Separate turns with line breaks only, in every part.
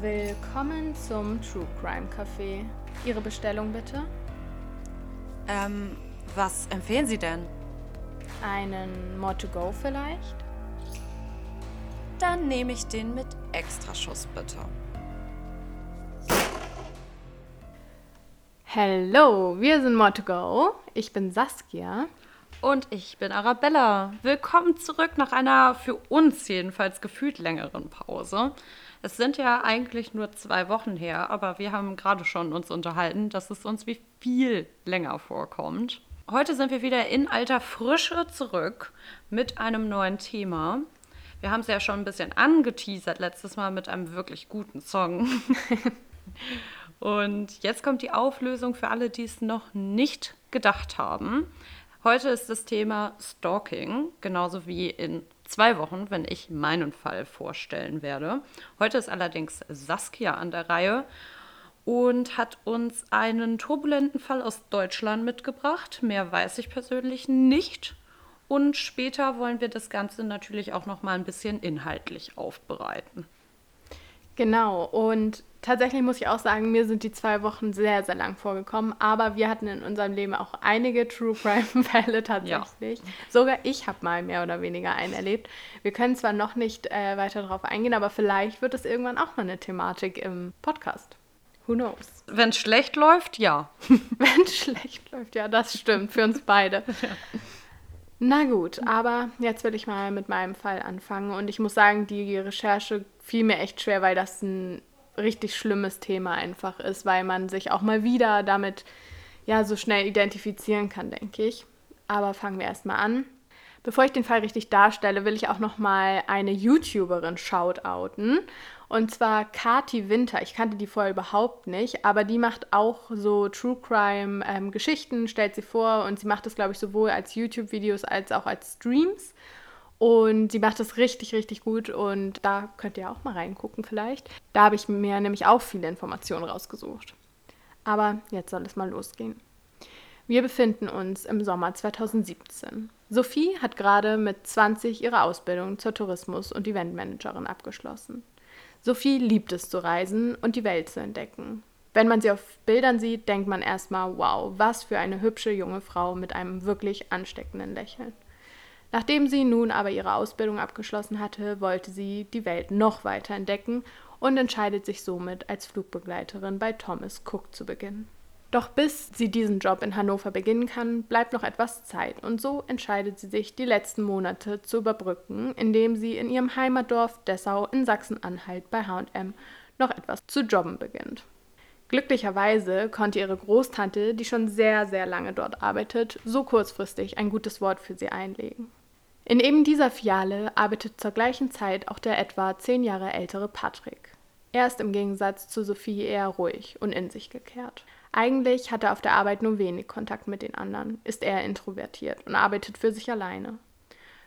Willkommen zum True Crime Café. Ihre Bestellung bitte?
Ähm, was empfehlen Sie denn?
Einen More to Go vielleicht?
Dann nehme ich den mit Extraschuss bitte.
Hello, wir sind More to Go. Ich bin Saskia.
Und ich bin Arabella. Willkommen zurück nach einer für uns jedenfalls gefühlt längeren Pause. Es sind ja eigentlich nur zwei Wochen her, aber wir haben gerade schon uns unterhalten, dass es uns wie viel länger vorkommt. Heute sind wir wieder in alter Frische zurück mit einem neuen Thema. Wir haben es ja schon ein bisschen angeteasert letztes Mal mit einem wirklich guten Song. Und jetzt kommt die Auflösung für alle, die es noch nicht gedacht haben. Heute ist das Thema Stalking, genauso wie in zwei Wochen, wenn ich meinen Fall vorstellen werde. Heute ist allerdings Saskia an der Reihe und hat uns einen turbulenten Fall aus Deutschland mitgebracht. Mehr weiß ich persönlich nicht. Und später wollen wir das Ganze natürlich auch noch mal ein bisschen inhaltlich aufbereiten.
Genau, und tatsächlich muss ich auch sagen, mir sind die zwei Wochen sehr, sehr lang vorgekommen, aber wir hatten in unserem Leben auch einige True Crime-Fälle tatsächlich. Ja. Sogar ich habe mal mehr oder weniger einen erlebt. Wir können zwar noch nicht äh, weiter darauf eingehen, aber vielleicht wird es irgendwann auch mal eine Thematik im Podcast. Who knows?
Wenn es schlecht läuft, ja.
Wenn es schlecht läuft, ja, das stimmt für uns beide. Ja. Na gut, aber jetzt will ich mal mit meinem Fall anfangen und ich muss sagen, die Recherche fiel mir echt schwer, weil das ein richtig schlimmes Thema einfach ist, weil man sich auch mal wieder damit ja so schnell identifizieren kann, denke ich. Aber fangen wir erstmal an. Bevor ich den Fall richtig darstelle, will ich auch noch mal eine YouTuberin shoutouten. Und zwar Kati Winter. Ich kannte die vorher überhaupt nicht, aber die macht auch so True Crime ähm, Geschichten, stellt sie vor und sie macht das, glaube ich, sowohl als YouTube-Videos als auch als Streams. Und sie macht das richtig, richtig gut und da könnt ihr auch mal reingucken vielleicht. Da habe ich mir nämlich auch viele Informationen rausgesucht. Aber jetzt soll es mal losgehen. Wir befinden uns im Sommer 2017. Sophie hat gerade mit 20 ihre Ausbildung zur Tourismus- und Eventmanagerin abgeschlossen. Sophie liebt es zu reisen und die Welt zu entdecken. Wenn man sie auf Bildern sieht, denkt man erstmal, wow, was für eine hübsche junge Frau mit einem wirklich ansteckenden Lächeln. Nachdem sie nun aber ihre Ausbildung abgeschlossen hatte, wollte sie die Welt noch weiter entdecken und entscheidet sich somit als Flugbegleiterin bei Thomas Cook zu beginnen. Doch bis sie diesen Job in Hannover beginnen kann, bleibt noch etwas Zeit und so entscheidet sie sich, die letzten Monate zu überbrücken, indem sie in ihrem Heimatdorf Dessau in Sachsen-Anhalt bei H&M noch etwas zu jobben beginnt. Glücklicherweise konnte ihre Großtante, die schon sehr, sehr lange dort arbeitet, so kurzfristig ein gutes Wort für sie einlegen. In eben dieser Filiale arbeitet zur gleichen Zeit auch der etwa zehn Jahre ältere Patrick. Er ist im Gegensatz zu Sophie eher ruhig und in sich gekehrt. Eigentlich hat er auf der Arbeit nur wenig Kontakt mit den anderen, ist eher introvertiert und arbeitet für sich alleine.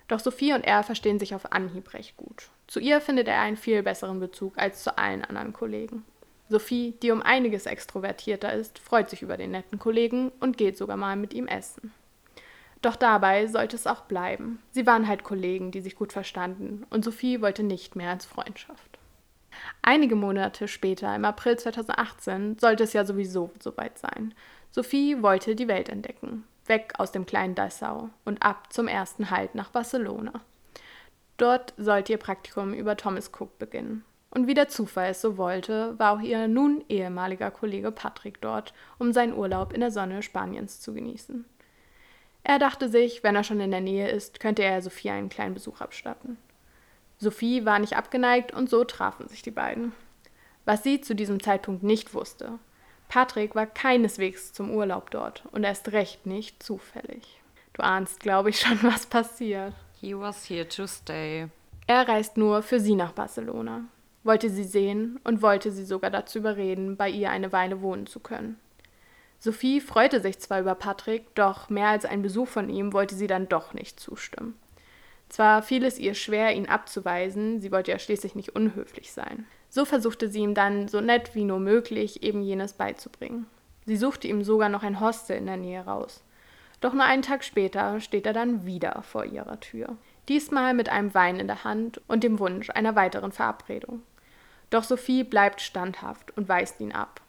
Doch Sophie und er verstehen sich auf Anhieb recht gut. Zu ihr findet er einen viel besseren Bezug als zu allen anderen Kollegen. Sophie, die um einiges extrovertierter ist, freut sich über den netten Kollegen und geht sogar mal mit ihm essen. Doch dabei sollte es auch bleiben. Sie waren halt Kollegen, die sich gut verstanden, und Sophie wollte nicht mehr als Freundschaft. Einige Monate später, im April 2018, sollte es ja sowieso soweit sein. Sophie wollte die Welt entdecken, weg aus dem kleinen Dessau und ab zum ersten Halt nach Barcelona. Dort sollte ihr Praktikum über Thomas Cook beginnen. Und wie der Zufall es so wollte, war auch ihr nun ehemaliger Kollege Patrick dort, um seinen Urlaub in der Sonne Spaniens zu genießen. Er dachte sich, wenn er schon in der Nähe ist, könnte er Sophie einen kleinen Besuch abstatten. Sophie war nicht abgeneigt und so trafen sich die beiden. Was sie zu diesem Zeitpunkt nicht wusste. Patrick war keineswegs zum Urlaub dort und erst recht nicht zufällig. Du ahnst, glaube ich, schon, was passiert.
He was here to stay.
Er reist nur für sie nach Barcelona, wollte sie sehen und wollte sie sogar dazu überreden, bei ihr eine Weile wohnen zu können. Sophie freute sich zwar über Patrick, doch mehr als ein Besuch von ihm wollte sie dann doch nicht zustimmen. Zwar fiel es ihr schwer, ihn abzuweisen, sie wollte ja schließlich nicht unhöflich sein. So versuchte sie ihm dann so nett wie nur möglich eben jenes beizubringen. Sie suchte ihm sogar noch ein Hostel in der Nähe raus. Doch nur einen Tag später steht er dann wieder vor ihrer Tür. Diesmal mit einem Wein in der Hand und dem Wunsch einer weiteren Verabredung. Doch Sophie bleibt standhaft und weist ihn ab.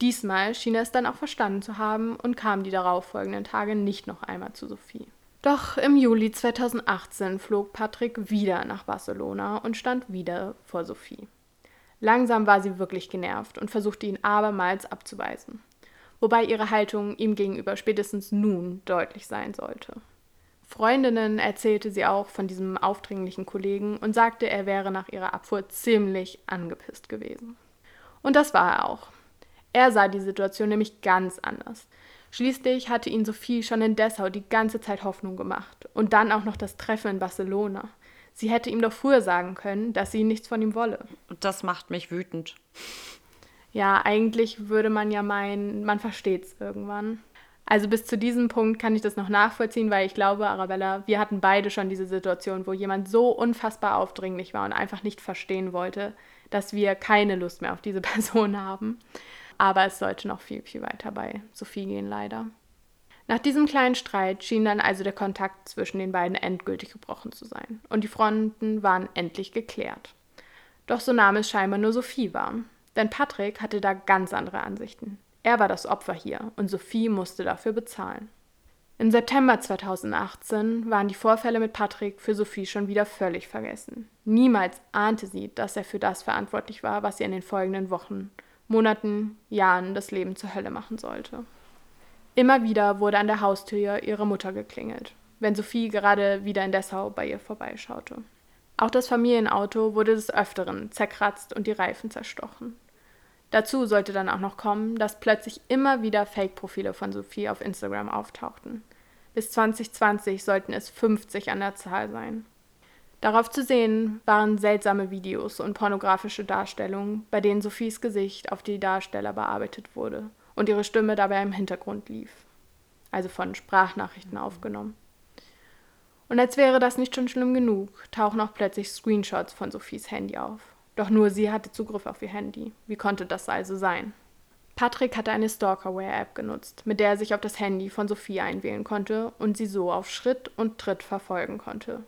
Diesmal schien er es dann auch verstanden zu haben und kam die darauffolgenden Tage nicht noch einmal zu Sophie. Doch im Juli 2018 flog Patrick wieder nach Barcelona und stand wieder vor Sophie. Langsam war sie wirklich genervt und versuchte ihn abermals abzuweisen, wobei ihre Haltung ihm gegenüber spätestens nun deutlich sein sollte. Freundinnen erzählte sie auch von diesem aufdringlichen Kollegen und sagte, er wäre nach ihrer Abfuhr ziemlich angepisst gewesen. Und das war er auch. Er sah die Situation nämlich ganz anders. Schließlich hatte ihn Sophie schon in Dessau die ganze Zeit Hoffnung gemacht. Und dann auch noch das Treffen in Barcelona. Sie hätte ihm doch früher sagen können, dass sie nichts von ihm wolle.
Und das macht mich wütend.
Ja, eigentlich würde man ja meinen, man versteht's irgendwann. Also bis zu diesem Punkt kann ich das noch nachvollziehen, weil ich glaube, Arabella, wir hatten beide schon diese Situation, wo jemand so unfassbar aufdringlich war und einfach nicht verstehen wollte, dass wir keine Lust mehr auf diese Person haben. Aber es sollte noch viel, viel weiter bei Sophie gehen, leider. Nach diesem kleinen Streit schien dann also der Kontakt zwischen den beiden endgültig gebrochen zu sein und die Fronten waren endlich geklärt. Doch so nahm es scheinbar nur Sophie wahr, denn Patrick hatte da ganz andere Ansichten. Er war das Opfer hier und Sophie musste dafür bezahlen. Im September 2018 waren die Vorfälle mit Patrick für Sophie schon wieder völlig vergessen. Niemals ahnte sie, dass er für das verantwortlich war, was sie in den folgenden Wochen Monaten, Jahren das Leben zur Hölle machen sollte. Immer wieder wurde an der Haustür ihrer Mutter geklingelt, wenn Sophie gerade wieder in Dessau bei ihr vorbeischaute. Auch das Familienauto wurde des Öfteren zerkratzt und die Reifen zerstochen. Dazu sollte dann auch noch kommen, dass plötzlich immer wieder Fake-Profile von Sophie auf Instagram auftauchten. Bis 2020 sollten es 50 an der Zahl sein. Darauf zu sehen waren seltsame Videos und pornografische Darstellungen, bei denen Sophies Gesicht auf die Darsteller bearbeitet wurde und ihre Stimme dabei im Hintergrund lief. Also von Sprachnachrichten aufgenommen. Und als wäre das nicht schon schlimm genug, tauchen auch plötzlich Screenshots von Sophies Handy auf. Doch nur sie hatte Zugriff auf ihr Handy. Wie konnte das also sein? Patrick hatte eine Stalkerware-App genutzt, mit der er sich auf das Handy von Sophie einwählen konnte und sie so auf Schritt und Tritt verfolgen konnte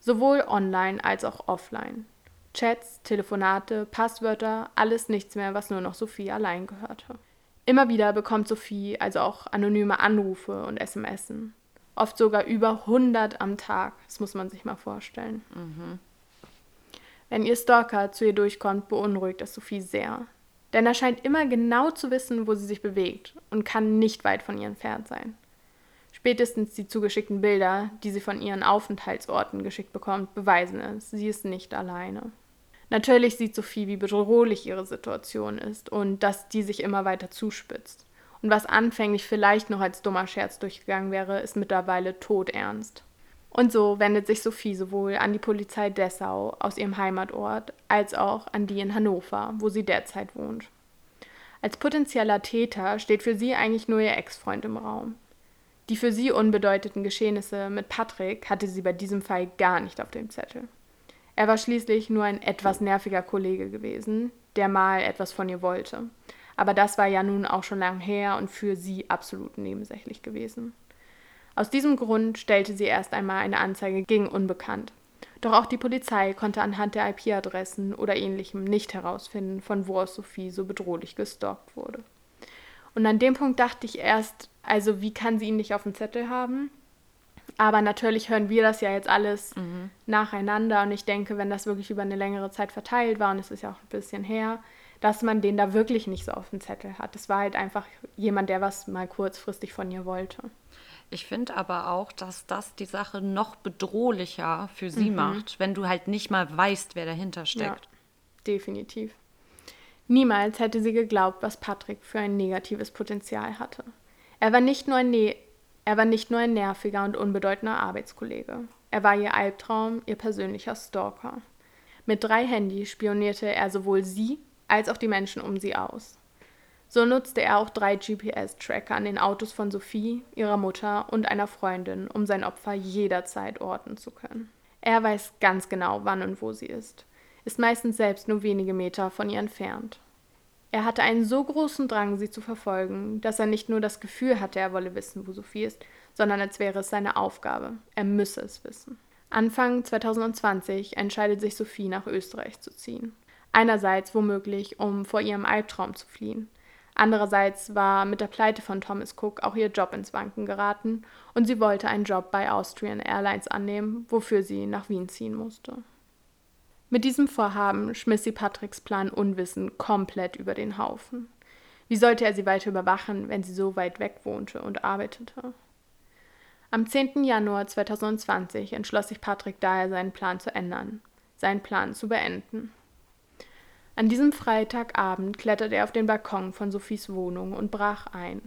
sowohl online als auch offline. Chats, Telefonate, Passwörter, alles nichts mehr, was nur noch Sophie allein gehörte. Immer wieder bekommt Sophie also auch anonyme Anrufe und SMSen. Oft sogar über 100 am Tag. Das muss man sich mal vorstellen. Mhm. Wenn ihr Stalker zu ihr durchkommt, beunruhigt das Sophie sehr. Denn er scheint immer genau zu wissen, wo sie sich bewegt und kann nicht weit von ihr entfernt sein. Spätestens die zugeschickten Bilder, die sie von ihren Aufenthaltsorten geschickt bekommt, beweisen es. Sie ist nicht alleine. Natürlich sieht Sophie, wie bedrohlich ihre Situation ist und dass die sich immer weiter zuspitzt. Und was anfänglich vielleicht noch als dummer Scherz durchgegangen wäre, ist mittlerweile todernst. Und so wendet sich Sophie sowohl an die Polizei Dessau aus ihrem Heimatort als auch an die in Hannover, wo sie derzeit wohnt. Als potenzieller Täter steht für sie eigentlich nur ihr Ex-Freund im Raum. Die für sie unbedeutenden Geschehnisse mit Patrick hatte sie bei diesem Fall gar nicht auf dem Zettel. Er war schließlich nur ein etwas nerviger Kollege gewesen, der mal etwas von ihr wollte. Aber das war ja nun auch schon lang her und für sie absolut nebensächlich gewesen. Aus diesem Grund stellte sie erst einmal eine Anzeige gegen Unbekannt. Doch auch die Polizei konnte anhand der IP-Adressen oder ähnlichem nicht herausfinden, von wo aus Sophie so bedrohlich gestalkt wurde. Und an dem Punkt dachte ich erst, also wie kann sie ihn nicht auf dem Zettel haben? Aber natürlich hören wir das ja jetzt alles mhm. nacheinander und ich denke, wenn das wirklich über eine längere Zeit verteilt war und es ist ja auch ein bisschen her, dass man den da wirklich nicht so auf dem Zettel hat. Es war halt einfach jemand, der was mal kurzfristig von ihr wollte.
Ich finde aber auch, dass das die Sache noch bedrohlicher für sie mhm. macht, wenn du halt nicht mal weißt, wer dahinter steckt. Ja,
definitiv. Niemals hätte sie geglaubt, was Patrick für ein negatives Potenzial hatte. Er war nicht nur ein, ne er war nicht nur ein nerviger und unbedeutender Arbeitskollege. Er war ihr Albtraum, ihr persönlicher Stalker. Mit drei Handys spionierte er sowohl sie als auch die Menschen um sie aus. So nutzte er auch drei GPS-Tracker an den Autos von Sophie, ihrer Mutter und einer Freundin, um sein Opfer jederzeit orten zu können. Er weiß ganz genau, wann und wo sie ist, ist meistens selbst nur wenige Meter von ihr entfernt. Er hatte einen so großen Drang, sie zu verfolgen, dass er nicht nur das Gefühl hatte, er wolle wissen, wo Sophie ist, sondern als wäre es seine Aufgabe. Er müsse es wissen. Anfang 2020 entscheidet sich Sophie, nach Österreich zu ziehen. Einerseits womöglich, um vor ihrem Albtraum zu fliehen. Andererseits war mit der Pleite von Thomas Cook auch ihr Job ins Wanken geraten und sie wollte einen Job bei Austrian Airlines annehmen, wofür sie nach Wien ziehen musste. Mit diesem Vorhaben schmiss sie Patricks Plan unwissend komplett über den Haufen. Wie sollte er sie weiter überwachen, wenn sie so weit weg wohnte und arbeitete? Am 10. Januar 2020 entschloss sich Patrick daher, seinen Plan zu ändern, seinen Plan zu beenden. An diesem Freitagabend kletterte er auf den Balkon von Sophies Wohnung und brach ein.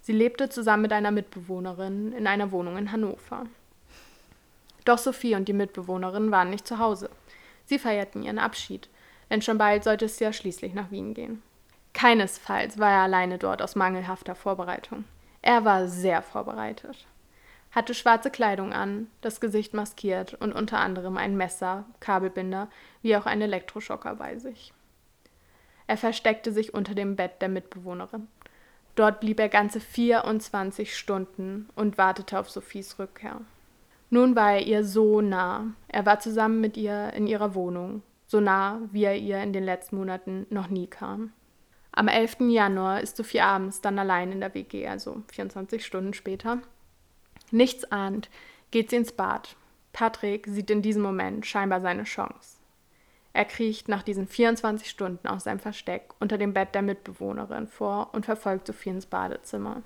Sie lebte zusammen mit einer Mitbewohnerin in einer Wohnung in Hannover. Doch Sophie und die Mitbewohnerin waren nicht zu Hause. Sie feierten ihren Abschied, denn schon bald sollte es ja schließlich nach Wien gehen. Keinesfalls war er alleine dort aus mangelhafter Vorbereitung. Er war sehr vorbereitet. Hatte schwarze Kleidung an, das Gesicht maskiert und unter anderem ein Messer, Kabelbinder wie auch ein Elektroschocker bei sich. Er versteckte sich unter dem Bett der Mitbewohnerin. Dort blieb er ganze 24 Stunden und wartete auf Sophies Rückkehr. Nun war er ihr so nah. Er war zusammen mit ihr in ihrer Wohnung, so nah, wie er ihr in den letzten Monaten noch nie kam. Am 11. Januar ist Sophie abends dann allein in der WG, also 24 Stunden später. Nichts ahnt, geht sie ins Bad. Patrick sieht in diesem Moment scheinbar seine Chance. Er kriecht nach diesen 24 Stunden aus seinem Versteck unter dem Bett der Mitbewohnerin vor und verfolgt Sophie ins Badezimmer.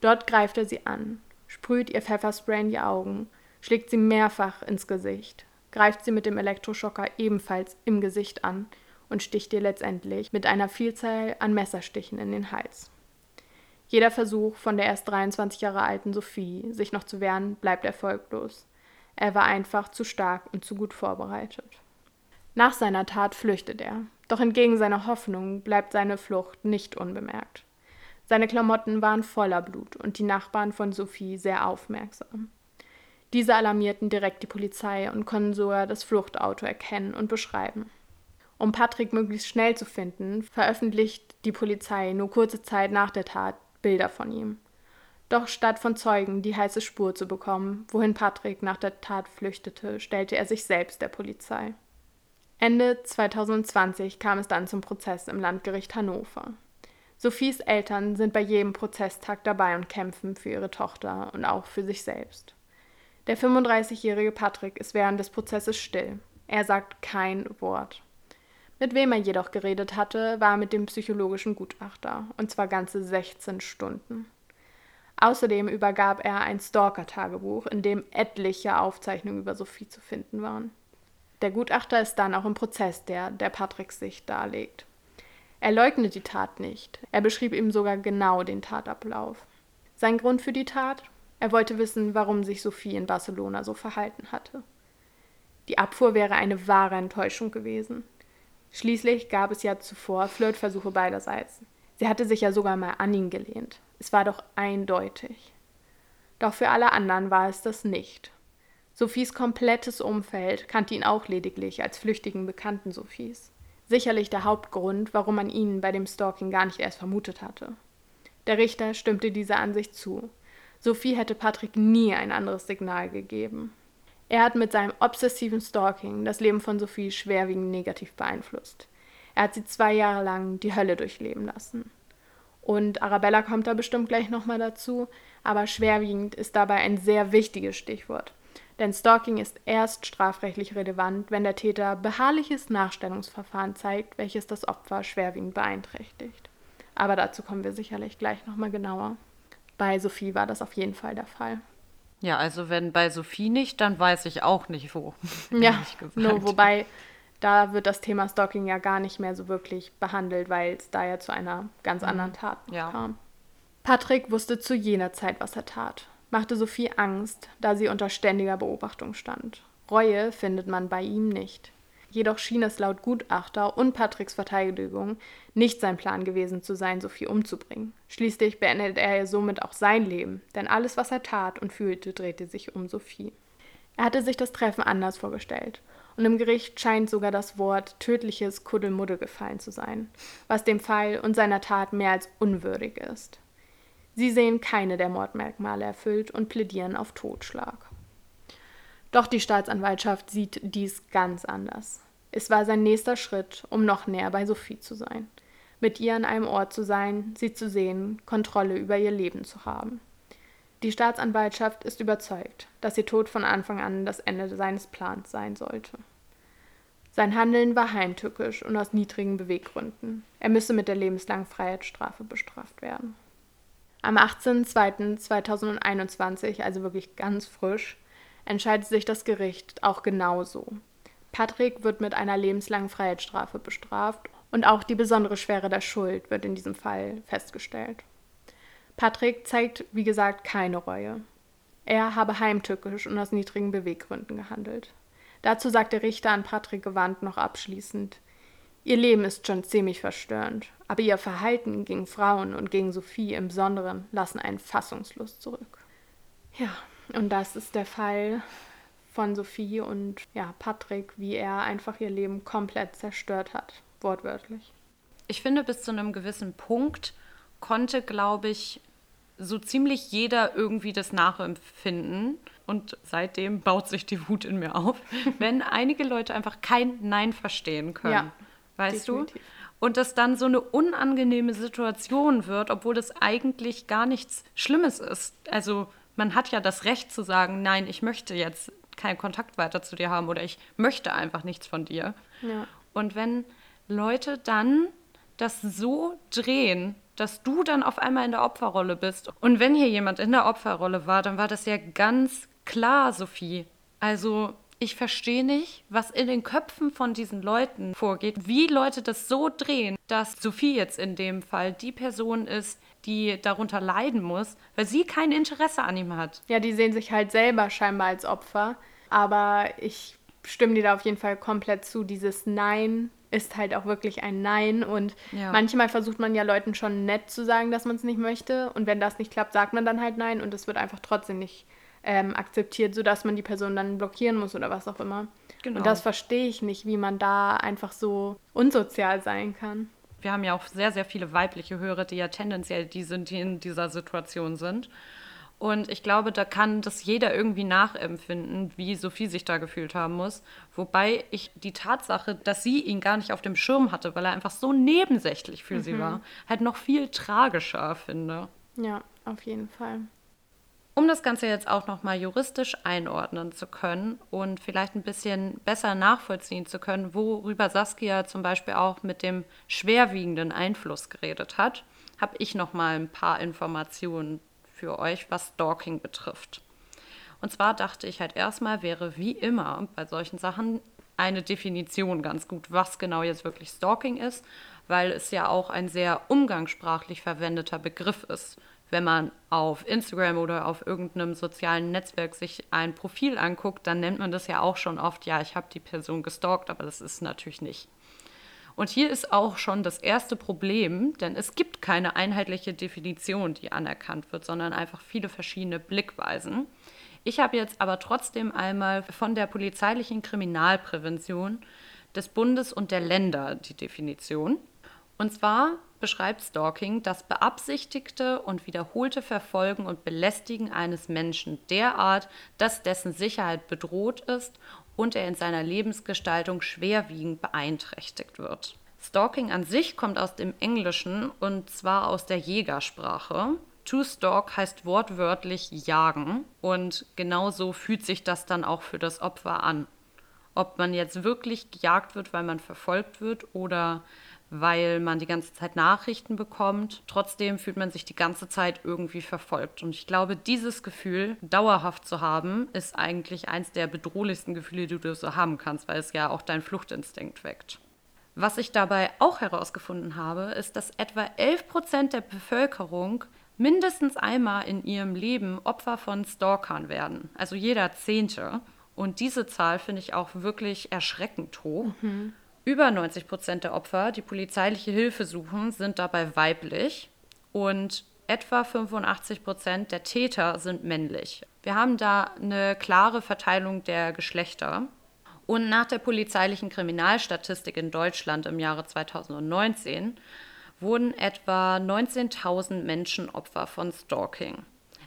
Dort greift er sie an, sprüht ihr Pfefferspray in die Augen, schlägt sie mehrfach ins Gesicht, greift sie mit dem Elektroschocker ebenfalls im Gesicht an und sticht ihr letztendlich mit einer Vielzahl an Messerstichen in den Hals. Jeder Versuch von der erst 23 Jahre alten Sophie, sich noch zu wehren, bleibt erfolglos. Er war einfach zu stark und zu gut vorbereitet. Nach seiner Tat flüchtet er, doch entgegen seiner Hoffnung bleibt seine Flucht nicht unbemerkt. Seine Klamotten waren voller Blut und die Nachbarn von Sophie sehr aufmerksam. Diese alarmierten direkt die Polizei und konnten sogar das Fluchtauto erkennen und beschreiben. Um Patrick möglichst schnell zu finden, veröffentlicht die Polizei nur kurze Zeit nach der Tat Bilder von ihm. Doch statt von Zeugen die heiße Spur zu bekommen, wohin Patrick nach der Tat flüchtete, stellte er sich selbst der Polizei. Ende 2020 kam es dann zum Prozess im Landgericht Hannover. Sophies Eltern sind bei jedem Prozesstag dabei und kämpfen für ihre Tochter und auch für sich selbst. Der 35-jährige Patrick ist während des Prozesses still. Er sagt kein Wort. Mit wem er jedoch geredet hatte, war mit dem psychologischen Gutachter, und zwar ganze 16 Stunden. Außerdem übergab er ein Stalker-Tagebuch, in dem etliche Aufzeichnungen über Sophie zu finden waren. Der Gutachter ist dann auch im Prozess der, der Patricks Sicht darlegt. Er leugnet die Tat nicht. Er beschrieb ihm sogar genau den Tatablauf. Sein Grund für die Tat? Er wollte wissen, warum sich Sophie in Barcelona so verhalten hatte. Die Abfuhr wäre eine wahre Enttäuschung gewesen. Schließlich gab es ja zuvor Flirtversuche beiderseits. Sie hatte sich ja sogar mal an ihn gelehnt. Es war doch eindeutig. Doch für alle anderen war es das nicht. Sophies komplettes Umfeld kannte ihn auch lediglich als flüchtigen Bekannten Sophies. Sicherlich der Hauptgrund, warum man ihn bei dem Stalking gar nicht erst vermutet hatte. Der Richter stimmte dieser Ansicht zu. Sophie hätte Patrick nie ein anderes Signal gegeben. Er hat mit seinem obsessiven Stalking das Leben von Sophie schwerwiegend negativ beeinflusst. Er hat sie zwei Jahre lang die Hölle durchleben lassen. Und Arabella kommt da bestimmt gleich nochmal dazu, aber schwerwiegend ist dabei ein sehr wichtiges Stichwort. Denn Stalking ist erst strafrechtlich relevant, wenn der Täter beharrliches Nachstellungsverfahren zeigt, welches das Opfer schwerwiegend beeinträchtigt. Aber dazu kommen wir sicherlich gleich nochmal genauer. Bei Sophie war das auf jeden Fall der Fall.
Ja, also wenn bei Sophie nicht, dann weiß ich auch nicht wo.
Ja, nur wobei da wird das Thema Stalking ja gar nicht mehr so wirklich behandelt, weil es da ja zu einer ganz mhm. anderen Tat ja. kam. Patrick wusste zu jener Zeit, was er tat machte Sophie Angst, da sie unter ständiger Beobachtung stand. Reue findet man bei ihm nicht. Jedoch schien es laut Gutachter und Patricks Verteidigung nicht sein Plan gewesen zu sein, Sophie umzubringen. Schließlich beendete er somit auch sein Leben, denn alles, was er tat und fühlte, drehte sich um Sophie. Er hatte sich das Treffen anders vorgestellt, und im Gericht scheint sogar das Wort tödliches Kuddelmuddel gefallen zu sein, was dem Fall und seiner Tat mehr als unwürdig ist. Sie sehen keine der Mordmerkmale erfüllt und plädieren auf Totschlag. Doch die Staatsanwaltschaft sieht dies ganz anders. Es war sein nächster Schritt, um noch näher bei Sophie zu sein. Mit ihr an einem Ort zu sein, sie zu sehen, Kontrolle über ihr Leben zu haben. Die Staatsanwaltschaft ist überzeugt, dass ihr Tod von Anfang an das Ende seines Plans sein sollte. Sein Handeln war heimtückisch und aus niedrigen Beweggründen. Er müsse mit der lebenslangen Freiheitsstrafe bestraft werden. Am 18.02.2021, also wirklich ganz frisch, entscheidet sich das Gericht auch genauso. Patrick wird mit einer lebenslangen Freiheitsstrafe bestraft und auch die besondere Schwere der Schuld wird in diesem Fall festgestellt. Patrick zeigt, wie gesagt, keine Reue. Er habe heimtückisch und aus niedrigen Beweggründen gehandelt. Dazu sagt der Richter an Patrick gewandt noch abschließend: Ihr Leben ist schon ziemlich verstörend, aber ihr Verhalten gegen Frauen und gegen Sophie im Besonderen lassen einen fassungslos zurück. Ja, und das ist der Fall von Sophie und ja, Patrick, wie er einfach ihr Leben komplett zerstört hat, wortwörtlich.
Ich finde, bis zu einem gewissen Punkt konnte, glaube ich, so ziemlich jeder irgendwie das nachempfinden. Und seitdem baut sich die Wut in mir auf, wenn einige Leute einfach kein Nein verstehen können. Ja, weißt definitiv. du? Und das dann so eine unangenehme Situation wird, obwohl das eigentlich gar nichts Schlimmes ist. Also man hat ja das Recht zu sagen, nein, ich möchte jetzt keinen Kontakt weiter zu dir haben oder ich möchte einfach nichts von dir. Ja. Und wenn Leute dann das so drehen, dass du dann auf einmal in der Opferrolle bist. Und wenn hier jemand in der Opferrolle war, dann war das ja ganz klar, Sophie. Also ich verstehe nicht, was in den Köpfen von diesen Leuten vorgeht, wie Leute das so drehen, dass Sophie jetzt in dem Fall die Person ist, die darunter leiden muss, weil sie kein Interesse an ihm hat.
Ja, die sehen sich halt selber scheinbar als Opfer, aber ich stimme dir da auf jeden Fall komplett zu. Dieses Nein ist halt auch wirklich ein Nein. Und ja. manchmal versucht man ja Leuten schon nett zu sagen, dass man es nicht möchte. Und wenn das nicht klappt, sagt man dann halt Nein und es wird einfach trotzdem nicht ähm, akzeptiert, sodass man die Person dann blockieren muss oder was auch immer. Genau. Und das verstehe ich nicht, wie man da einfach so unsozial sein kann.
Wir haben ja auch sehr, sehr viele weibliche Hörer, die ja tendenziell die sind, die in dieser Situation sind. Und ich glaube, da kann das jeder irgendwie nachempfinden, wie Sophie sich da gefühlt haben muss. Wobei ich die Tatsache, dass sie ihn gar nicht auf dem Schirm hatte, weil er einfach so nebensächlich für mhm. sie war, halt noch viel tragischer finde.
Ja, auf jeden Fall.
Um das Ganze jetzt auch nochmal juristisch einordnen zu können und vielleicht ein bisschen besser nachvollziehen zu können, worüber Saskia zum Beispiel auch mit dem schwerwiegenden Einfluss geredet hat, habe ich nochmal ein paar Informationen für euch, was Stalking betrifft. Und zwar dachte ich halt erstmal, wäre wie immer bei solchen Sachen eine Definition ganz gut, was genau jetzt wirklich Stalking ist, weil es ja auch ein sehr umgangssprachlich verwendeter Begriff ist. Wenn man auf Instagram oder auf irgendeinem sozialen Netzwerk sich ein Profil anguckt, dann nennt man das ja auch schon oft, ja, ich habe die Person gestalkt, aber das ist natürlich nicht. Und hier ist auch schon das erste Problem, denn es gibt keine einheitliche Definition, die anerkannt wird, sondern einfach viele verschiedene Blickweisen. Ich habe jetzt aber trotzdem einmal von der polizeilichen Kriminalprävention des Bundes und der Länder die Definition. Und zwar beschreibt Stalking das beabsichtigte und wiederholte Verfolgen und Belästigen eines Menschen derart, dass dessen Sicherheit bedroht ist und er in seiner Lebensgestaltung schwerwiegend beeinträchtigt wird. Stalking an sich kommt aus dem Englischen und zwar aus der Jägersprache. To stalk heißt wortwörtlich jagen und genauso fühlt sich das dann auch für das Opfer an. Ob man jetzt wirklich gejagt wird, weil man verfolgt wird oder weil man die ganze Zeit Nachrichten bekommt. Trotzdem fühlt man sich die ganze Zeit irgendwie verfolgt. Und ich glaube, dieses Gefühl dauerhaft zu haben, ist eigentlich eins der bedrohlichsten Gefühle, die du so haben kannst, weil es ja auch deinen Fluchtinstinkt weckt. Was ich dabei auch herausgefunden habe, ist, dass etwa 11 Prozent der Bevölkerung mindestens einmal in ihrem Leben Opfer von Stalkern werden. Also jeder Zehnte. Und diese Zahl finde ich auch wirklich erschreckend hoch. Mhm. Über 90 Prozent der Opfer, die polizeiliche Hilfe suchen, sind dabei weiblich und etwa 85 Prozent der Täter sind männlich. Wir haben da eine klare Verteilung der Geschlechter. Und nach der polizeilichen Kriminalstatistik in Deutschland im Jahre 2019 wurden etwa 19.000 Menschen Opfer von Stalking.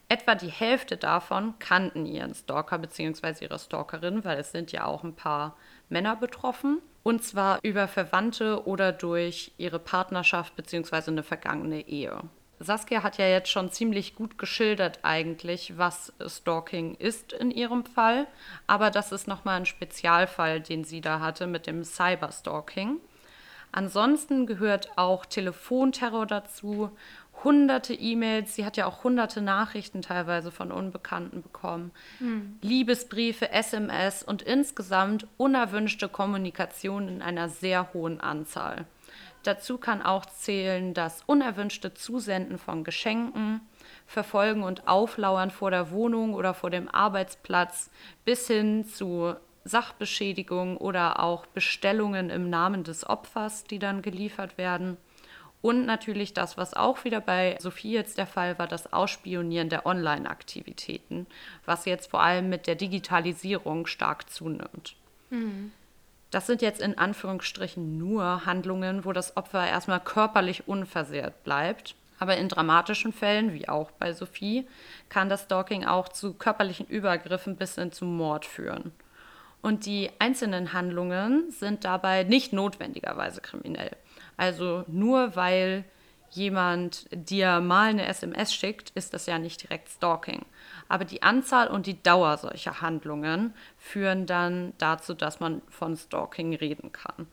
Etwa die Hälfte davon kannten ihren Stalker bzw. ihre Stalkerin, weil es sind ja auch ein paar Männer betroffen. Und zwar über Verwandte oder durch ihre Partnerschaft bzw. eine vergangene Ehe. Saskia hat ja jetzt schon ziemlich gut geschildert eigentlich, was Stalking ist in ihrem Fall, aber das ist nochmal ein Spezialfall, den sie da hatte mit dem Cyberstalking. Ansonsten gehört auch Telefonterror dazu, hunderte E-Mails, sie hat ja auch hunderte Nachrichten teilweise von Unbekannten bekommen, mhm. Liebesbriefe, SMS und insgesamt unerwünschte Kommunikation in einer sehr hohen Anzahl. Dazu kann auch zählen das unerwünschte Zusenden von Geschenken, Verfolgen und Auflauern vor der Wohnung oder vor dem Arbeitsplatz bis hin zu Sachbeschädigung oder auch Bestellungen im Namen des Opfers, die dann geliefert werden. Und natürlich das, was auch wieder bei Sophie jetzt der Fall war, das Ausspionieren der Online-Aktivitäten, was jetzt vor allem mit der Digitalisierung stark zunimmt. Mhm. Das sind jetzt in Anführungsstrichen nur Handlungen, wo das Opfer erstmal körperlich unversehrt bleibt. Aber in dramatischen Fällen, wie auch bei Sophie, kann das Stalking auch zu körperlichen Übergriffen bis hin zum Mord führen. Und die einzelnen Handlungen sind dabei nicht notwendigerweise kriminell. Also nur weil jemand dir mal eine SMS schickt, ist das ja nicht direkt Stalking. Aber die Anzahl und die Dauer solcher Handlungen führen dann dazu, dass man von Stalking reden kann.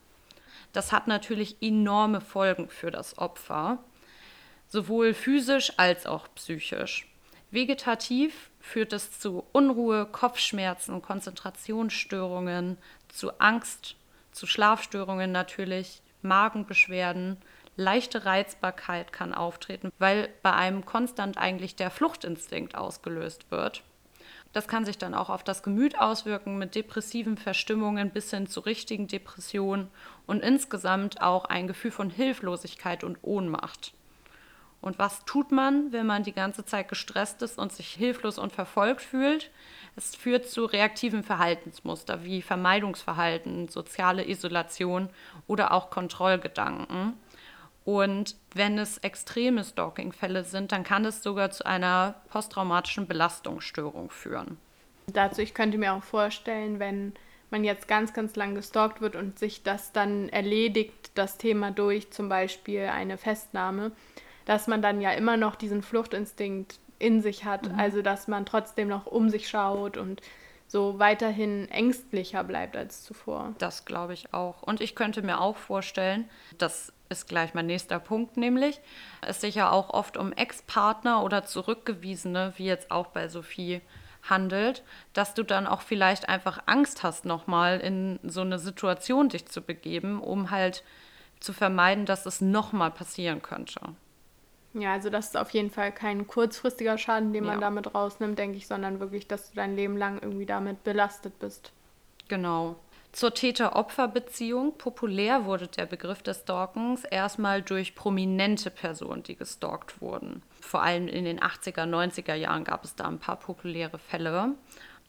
Das hat natürlich enorme Folgen für das Opfer, sowohl physisch als auch psychisch. Vegetativ führt es zu Unruhe, Kopfschmerzen, Konzentrationsstörungen, zu Angst, zu Schlafstörungen natürlich, Magenbeschwerden, leichte Reizbarkeit kann auftreten, weil bei einem konstant eigentlich der Fluchtinstinkt ausgelöst wird. Das kann sich dann auch auf das Gemüt auswirken mit depressiven Verstimmungen bis hin zu richtigen Depressionen und insgesamt auch ein Gefühl von Hilflosigkeit und Ohnmacht. Und was tut man, wenn man die ganze Zeit gestresst ist und sich hilflos und verfolgt fühlt? Es führt zu reaktiven Verhaltensmuster wie Vermeidungsverhalten, soziale Isolation oder auch Kontrollgedanken. Und wenn es extreme Stalking-Fälle sind, dann kann es sogar zu einer posttraumatischen Belastungsstörung führen.
Dazu, ich könnte mir auch vorstellen, wenn man jetzt ganz, ganz lang gestalkt wird und sich das dann erledigt, das Thema durch zum Beispiel eine Festnahme, dass man dann ja immer noch diesen Fluchtinstinkt in sich hat. Mhm. Also, dass man trotzdem noch um sich schaut und so weiterhin ängstlicher bleibt als zuvor.
Das glaube ich auch. Und ich könnte mir auch vorstellen, das ist gleich mein nächster Punkt, nämlich es sich ja auch oft um Ex-Partner oder Zurückgewiesene, wie jetzt auch bei Sophie, handelt, dass du dann auch vielleicht einfach Angst hast, nochmal in so eine Situation dich zu begeben, um halt zu vermeiden, dass es nochmal passieren könnte.
Ja, also das ist auf jeden Fall kein kurzfristiger Schaden, den man ja. damit rausnimmt, denke ich, sondern wirklich, dass du dein Leben lang irgendwie damit belastet bist.
Genau. Zur Täter-Opfer-Beziehung. Populär wurde der Begriff des Stalkens erstmal durch prominente Personen, die gestalkt wurden. Vor allem in den 80er, 90er Jahren gab es da ein paar populäre Fälle.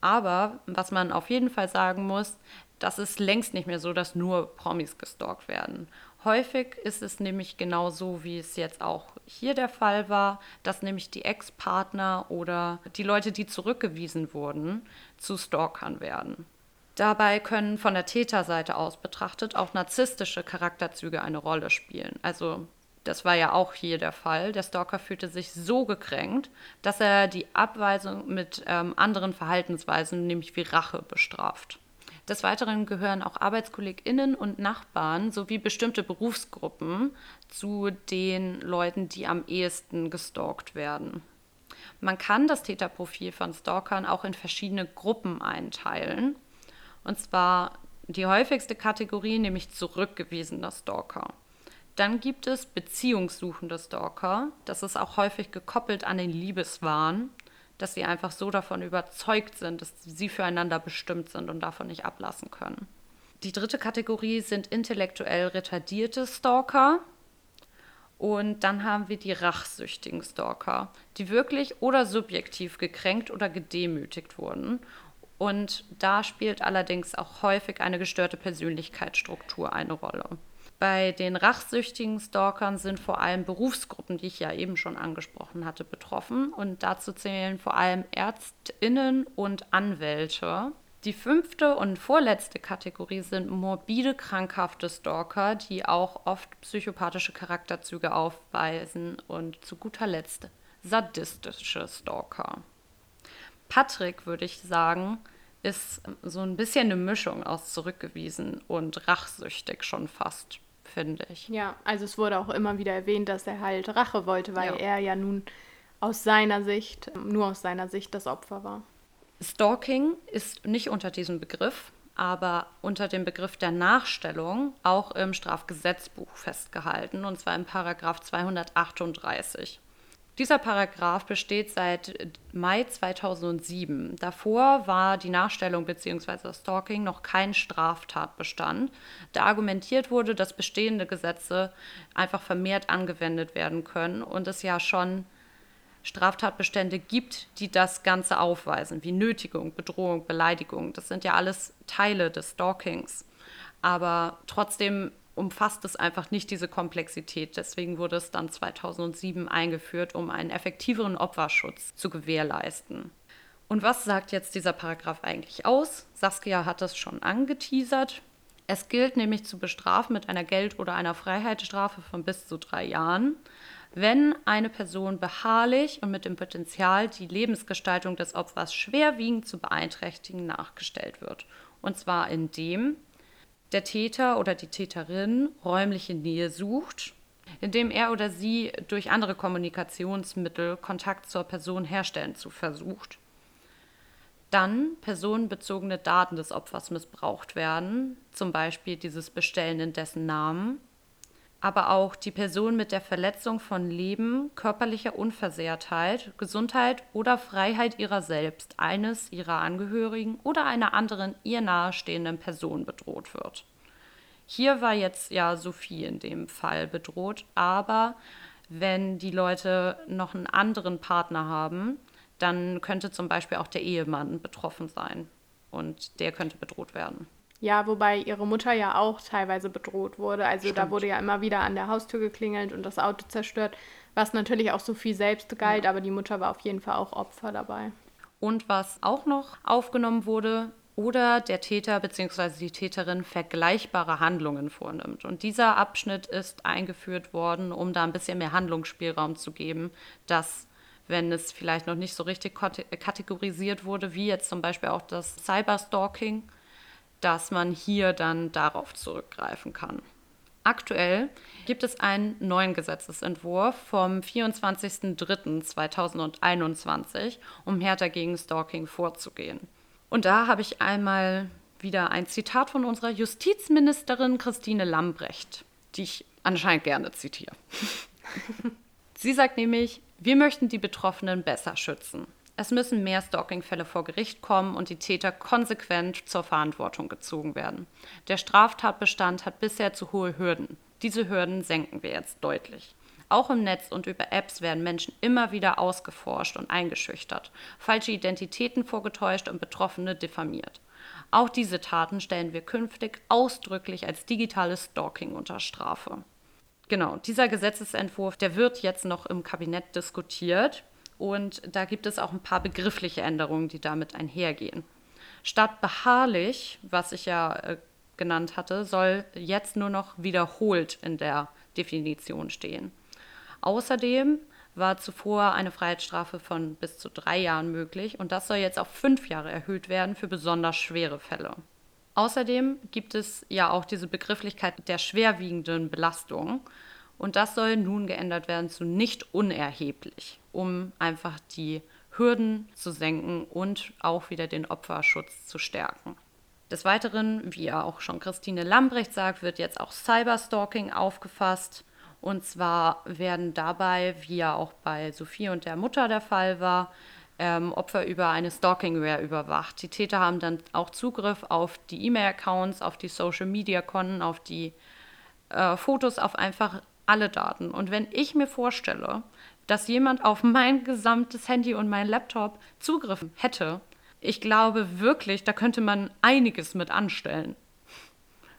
Aber was man auf jeden Fall sagen muss, das ist längst nicht mehr so, dass nur Promis gestalkt werden. Häufig ist es nämlich genau so, wie es jetzt auch hier der Fall war, dass nämlich die Ex-Partner oder die Leute, die zurückgewiesen wurden, zu Stalkern werden. Dabei können von der Täterseite aus betrachtet auch narzisstische Charakterzüge eine Rolle spielen. Also das war ja auch hier der Fall. Der Stalker fühlte sich so gekränkt, dass er die Abweisung mit ähm, anderen Verhaltensweisen, nämlich wie Rache, bestraft. Des Weiteren gehören auch ArbeitskollegInnen und Nachbarn sowie bestimmte Berufsgruppen zu den Leuten, die am ehesten gestalkt werden. Man kann das Täterprofil von Stalkern auch in verschiedene Gruppen einteilen. Und zwar die häufigste Kategorie, nämlich zurückgewiesener Stalker. Dann gibt es beziehungssuchende Stalker. Das ist auch häufig gekoppelt an den Liebeswahn dass sie einfach so davon überzeugt sind, dass sie füreinander bestimmt sind und davon nicht ablassen können. Die dritte Kategorie sind intellektuell retardierte Stalker. Und dann haben wir die rachsüchtigen Stalker, die wirklich oder subjektiv gekränkt oder gedemütigt wurden. Und da spielt allerdings auch häufig eine gestörte Persönlichkeitsstruktur eine Rolle. Bei den rachsüchtigen Stalkern sind vor allem Berufsgruppen, die ich ja eben schon angesprochen hatte, betroffen. Und dazu zählen vor allem Ärztinnen und Anwälte. Die fünfte und vorletzte Kategorie sind morbide krankhafte Stalker, die auch oft psychopathische Charakterzüge aufweisen und zu guter Letzt sadistische Stalker. Patrick, würde ich sagen, ist so ein bisschen eine Mischung aus zurückgewiesen und rachsüchtig schon fast, finde ich.
Ja, also es wurde auch immer wieder erwähnt, dass er halt Rache wollte, weil ja. er ja nun aus seiner Sicht, nur aus seiner Sicht das Opfer war.
Stalking ist nicht unter diesem Begriff, aber unter dem Begriff der Nachstellung auch im Strafgesetzbuch festgehalten, und zwar im Paragraph 238. Dieser Paragraph besteht seit Mai 2007. Davor war die Nachstellung bzw. das Stalking noch kein Straftatbestand, da argumentiert wurde, dass bestehende Gesetze einfach vermehrt angewendet werden können und es ja schon Straftatbestände gibt, die das Ganze aufweisen, wie Nötigung, Bedrohung, Beleidigung. Das sind ja alles Teile des Stalkings. Aber trotzdem umfasst es einfach nicht diese Komplexität. Deswegen wurde es dann 2007 eingeführt, um einen effektiveren Opferschutz zu gewährleisten. Und was sagt jetzt dieser Paragraph eigentlich aus? Saskia hat es schon angeteasert. Es gilt nämlich zu bestrafen mit einer Geld- oder einer Freiheitsstrafe von bis zu drei Jahren wenn eine Person beharrlich und mit dem Potenzial, die Lebensgestaltung des Opfers schwerwiegend zu beeinträchtigen, nachgestellt wird. Und zwar indem der Täter oder die Täterin räumliche Nähe sucht, indem er oder sie durch andere Kommunikationsmittel Kontakt zur Person herstellen zu versucht. Dann personenbezogene Daten des Opfers missbraucht werden, zum Beispiel dieses Bestellen in dessen Namen aber auch die Person mit der Verletzung von Leben, körperlicher Unversehrtheit, Gesundheit oder Freiheit ihrer selbst, eines ihrer Angehörigen oder einer anderen ihr nahestehenden Person bedroht wird. Hier war jetzt ja Sophie in dem Fall bedroht, aber wenn die Leute noch einen anderen Partner haben, dann könnte zum Beispiel auch der Ehemann betroffen sein und der könnte bedroht werden.
Ja, wobei ihre Mutter ja auch teilweise bedroht wurde. Also Stimmt. da wurde ja immer wieder an der Haustür geklingelt und das Auto zerstört, was natürlich auch Sophie selbst galt, ja. aber die Mutter war auf jeden Fall auch Opfer dabei.
Und was auch noch aufgenommen wurde, oder der Täter bzw. die Täterin vergleichbare Handlungen vornimmt. Und dieser Abschnitt ist eingeführt worden, um da ein bisschen mehr Handlungsspielraum zu geben, dass wenn es vielleicht noch nicht so richtig kategorisiert wurde, wie jetzt zum Beispiel auch das Cyberstalking, dass man hier dann darauf zurückgreifen kann. Aktuell gibt es einen neuen Gesetzesentwurf vom 24.03.2021, um härter gegen Stalking vorzugehen. Und da habe ich einmal wieder ein Zitat von unserer Justizministerin Christine Lambrecht, die ich anscheinend gerne zitiere. Sie sagt nämlich, wir möchten die Betroffenen besser schützen. Es müssen mehr Stalking-Fälle vor Gericht kommen und die Täter konsequent zur Verantwortung gezogen werden. Der Straftatbestand hat bisher zu hohe Hürden. Diese Hürden senken wir jetzt deutlich. Auch im Netz und über Apps werden Menschen immer wieder ausgeforscht und eingeschüchtert, falsche Identitäten vorgetäuscht und Betroffene diffamiert. Auch diese Taten stellen wir künftig ausdrücklich als digitales Stalking unter Strafe. Genau, dieser Gesetzesentwurf, der wird jetzt noch im Kabinett diskutiert. Und da gibt es auch ein paar begriffliche Änderungen, die damit einhergehen. Statt beharrlich, was ich ja äh, genannt hatte, soll jetzt nur noch wiederholt in der Definition stehen. Außerdem war zuvor eine Freiheitsstrafe von bis zu drei Jahren möglich und das soll jetzt auf fünf Jahre erhöht werden für besonders schwere Fälle. Außerdem gibt es ja auch diese Begrifflichkeit der schwerwiegenden Belastung und das soll nun geändert werden zu nicht unerheblich, um einfach die Hürden zu senken und auch wieder den Opferschutz zu stärken. Des Weiteren, wie ja auch schon Christine Lambrecht sagt, wird jetzt auch Cyberstalking aufgefasst. Und zwar werden dabei, wie ja auch bei Sophie und der Mutter der Fall war, ähm, Opfer über eine Stalkingware überwacht. Die Täter haben dann auch Zugriff auf die E-Mail-Accounts, auf die Social-Media-Konten, auf die äh, Fotos, auf einfach alle Daten. Und wenn ich mir vorstelle, dass jemand auf mein gesamtes Handy und mein Laptop Zugriff hätte, ich glaube wirklich, da könnte man einiges mit anstellen.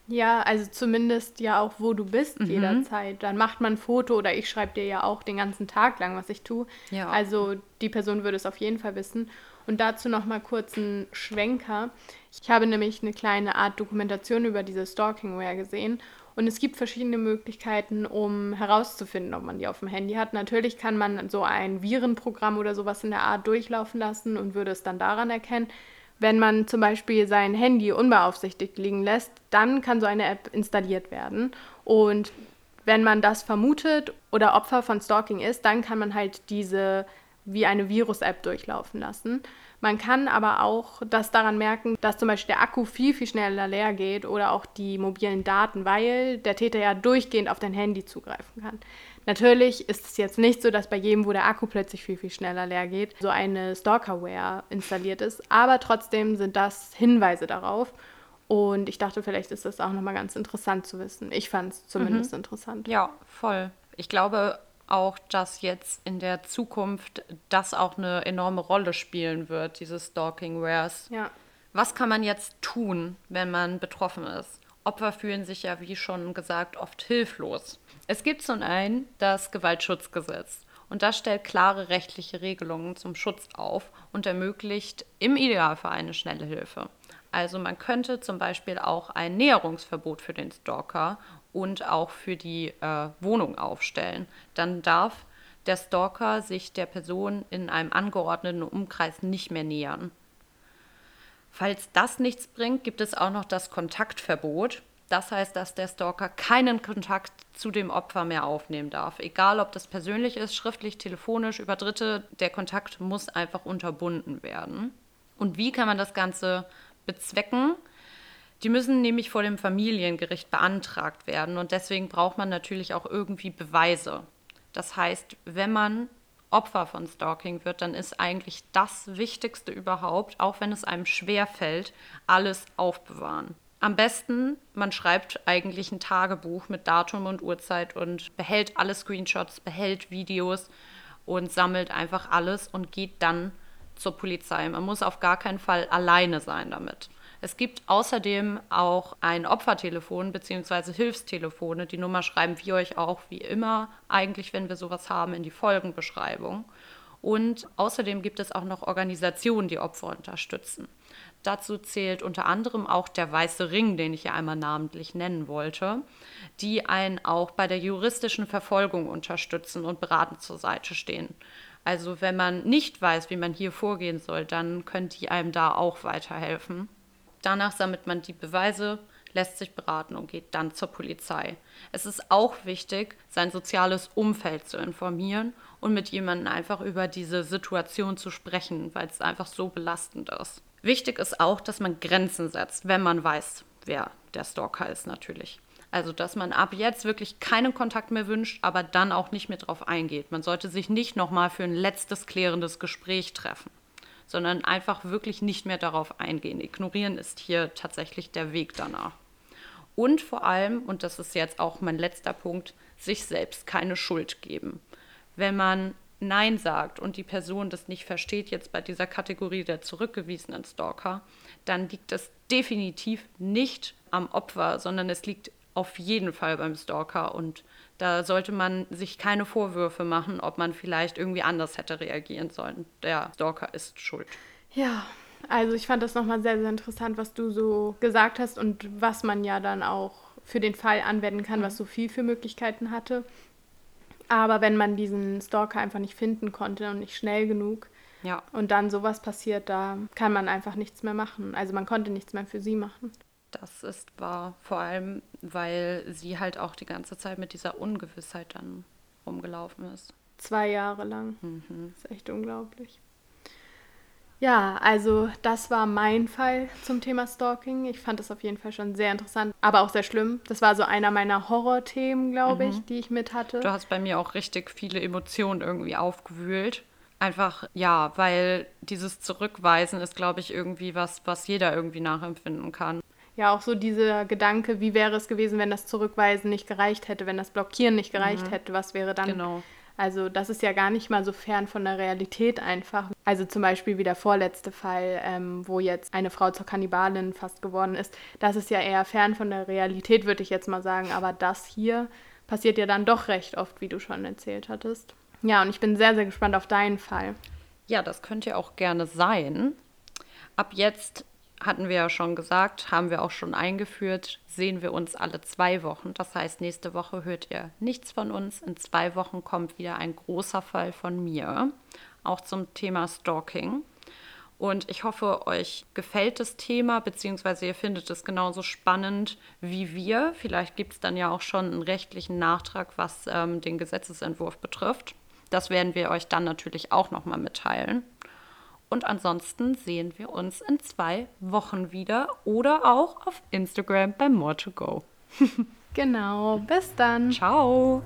Ja, also zumindest ja auch, wo du bist mhm. jederzeit. Dann macht man ein Foto oder ich schreibe dir ja auch den ganzen Tag lang, was ich tue. Ja. Also die Person würde es auf jeden Fall wissen. Und dazu noch mal kurz einen Schwenker. Ich habe nämlich eine kleine Art Dokumentation über diese Stalkingware gesehen und es gibt verschiedene Möglichkeiten, um herauszufinden, ob man die auf dem Handy hat. Natürlich kann man so ein Virenprogramm oder sowas in der Art durchlaufen lassen und würde es dann daran erkennen. Wenn man zum Beispiel sein Handy unbeaufsichtigt liegen lässt, dann kann so eine App installiert werden. Und wenn man das vermutet oder Opfer von Stalking ist, dann kann man halt diese wie eine Virus-App durchlaufen lassen. Man kann aber auch das daran merken, dass zum Beispiel der Akku viel, viel schneller leer geht oder auch die mobilen Daten, weil der Täter ja durchgehend auf dein Handy zugreifen kann. Natürlich ist es jetzt nicht so, dass bei jedem, wo der Akku plötzlich viel, viel schneller leer geht, so eine Stalkerware installiert ist, aber trotzdem sind das Hinweise darauf. Und ich dachte, vielleicht ist das auch nochmal ganz interessant zu wissen. Ich fand es zumindest mhm. interessant.
Ja, voll. Ich glaube, auch, dass jetzt in der Zukunft das auch eine enorme Rolle spielen wird, diese Stalking-Wares. Ja. Was kann man jetzt tun, wenn man betroffen ist? Opfer fühlen sich ja, wie schon gesagt, oft hilflos. Es gibt zum einen das Gewaltschutzgesetz. Und das stellt klare rechtliche Regelungen zum Schutz auf und ermöglicht im Idealfall eine schnelle Hilfe. Also man könnte zum Beispiel auch ein Näherungsverbot für den Stalker und auch für die äh, Wohnung aufstellen. Dann darf der Stalker sich der Person in einem angeordneten Umkreis nicht mehr nähern. Falls das nichts bringt, gibt es auch noch das Kontaktverbot. Das heißt, dass der Stalker keinen Kontakt zu dem Opfer mehr aufnehmen darf. Egal, ob das persönlich ist, schriftlich, telefonisch, über Dritte, der Kontakt muss einfach unterbunden werden. Und wie kann man das Ganze bezwecken? Die müssen nämlich vor dem Familiengericht beantragt werden und deswegen braucht man natürlich auch irgendwie Beweise. Das heißt, wenn man Opfer von Stalking wird, dann ist eigentlich das Wichtigste überhaupt, auch wenn es einem schwer fällt, alles aufbewahren. Am besten, man schreibt eigentlich ein Tagebuch mit Datum und Uhrzeit und behält alle Screenshots, behält Videos und sammelt einfach alles und geht dann zur Polizei. Man muss auf gar keinen Fall alleine sein damit. Es gibt außerdem auch ein Opfertelefon bzw. Hilfstelefone. Die Nummer schreiben wir euch auch wie immer eigentlich, wenn wir sowas haben, in die Folgenbeschreibung. Und außerdem gibt es auch noch Organisationen, die Opfer unterstützen. Dazu zählt unter anderem auch der Weiße Ring, den ich ja einmal namentlich nennen wollte, die einen auch bei der juristischen Verfolgung unterstützen und beratend zur Seite stehen. Also wenn man nicht weiß, wie man hier vorgehen soll, dann können die einem da auch weiterhelfen. Danach sammelt man die Beweise, lässt sich beraten und geht dann zur Polizei. Es ist auch wichtig, sein soziales Umfeld zu informieren und mit jemandem einfach über diese Situation zu sprechen, weil es einfach so belastend ist. Wichtig ist auch, dass man Grenzen setzt, wenn man weiß, wer der Stalker ist natürlich. Also, dass man ab jetzt wirklich keinen Kontakt mehr wünscht, aber dann auch nicht mehr drauf eingeht. Man sollte sich nicht nochmal für ein letztes klärendes Gespräch treffen sondern einfach wirklich nicht mehr darauf eingehen. Ignorieren ist hier tatsächlich der Weg danach. Und vor allem, und das ist jetzt auch mein letzter Punkt, sich selbst keine Schuld geben. Wenn man Nein sagt und die Person das nicht versteht, jetzt bei dieser Kategorie der zurückgewiesenen Stalker, dann liegt es definitiv nicht am Opfer, sondern es liegt auf jeden Fall beim Stalker und da sollte man sich keine Vorwürfe machen, ob man vielleicht irgendwie anders hätte reagieren sollen. Der Stalker ist schuld.
Ja, also ich fand das nochmal sehr, sehr interessant, was du so gesagt hast und was man ja dann auch für den Fall anwenden kann, was mhm. Sophie für Möglichkeiten hatte. Aber wenn man diesen Stalker einfach nicht finden konnte und nicht schnell genug ja. und dann sowas passiert, da kann man einfach nichts mehr machen. Also man konnte nichts mehr für sie machen.
Das ist wahr, vor allem, weil sie halt auch die ganze Zeit mit dieser Ungewissheit dann rumgelaufen ist.
Zwei Jahre lang. Mhm. Das ist echt unglaublich. Ja, also das war mein Fall zum Thema Stalking. Ich fand das auf jeden Fall schon sehr interessant, aber auch sehr schlimm. Das war so einer meiner Horrorthemen, glaube ich, mhm. die ich mit hatte.
Du hast bei mir auch richtig viele Emotionen irgendwie aufgewühlt. Einfach, ja, weil dieses Zurückweisen ist, glaube ich, irgendwie was, was jeder irgendwie nachempfinden kann
ja auch so dieser Gedanke, wie wäre es gewesen, wenn das Zurückweisen nicht gereicht hätte, wenn das Blockieren nicht gereicht mhm. hätte, was wäre dann? Genau. Also das ist ja gar nicht mal so fern von der Realität einfach. Also zum Beispiel wie der vorletzte Fall, ähm, wo jetzt eine Frau zur Kannibalin fast geworden ist. Das ist ja eher fern von der Realität, würde ich jetzt mal sagen. Aber das hier passiert ja dann doch recht oft, wie du schon erzählt hattest. Ja, und ich bin sehr, sehr gespannt auf deinen Fall.
Ja, das könnte auch gerne sein. Ab jetzt hatten wir ja schon gesagt, haben wir auch schon eingeführt, sehen wir uns alle zwei Wochen. Das heißt, nächste Woche hört ihr nichts von uns. In zwei Wochen kommt wieder ein großer Fall von mir, auch zum Thema Stalking. Und ich hoffe, euch gefällt das Thema, beziehungsweise ihr findet es genauso spannend wie wir. Vielleicht gibt es dann ja auch schon einen rechtlichen Nachtrag, was ähm, den Gesetzesentwurf betrifft. Das werden wir euch dann natürlich auch nochmal mitteilen. Und ansonsten sehen wir uns in zwei Wochen wieder oder auch auf Instagram bei More to Go.
genau, bis dann.
Ciao.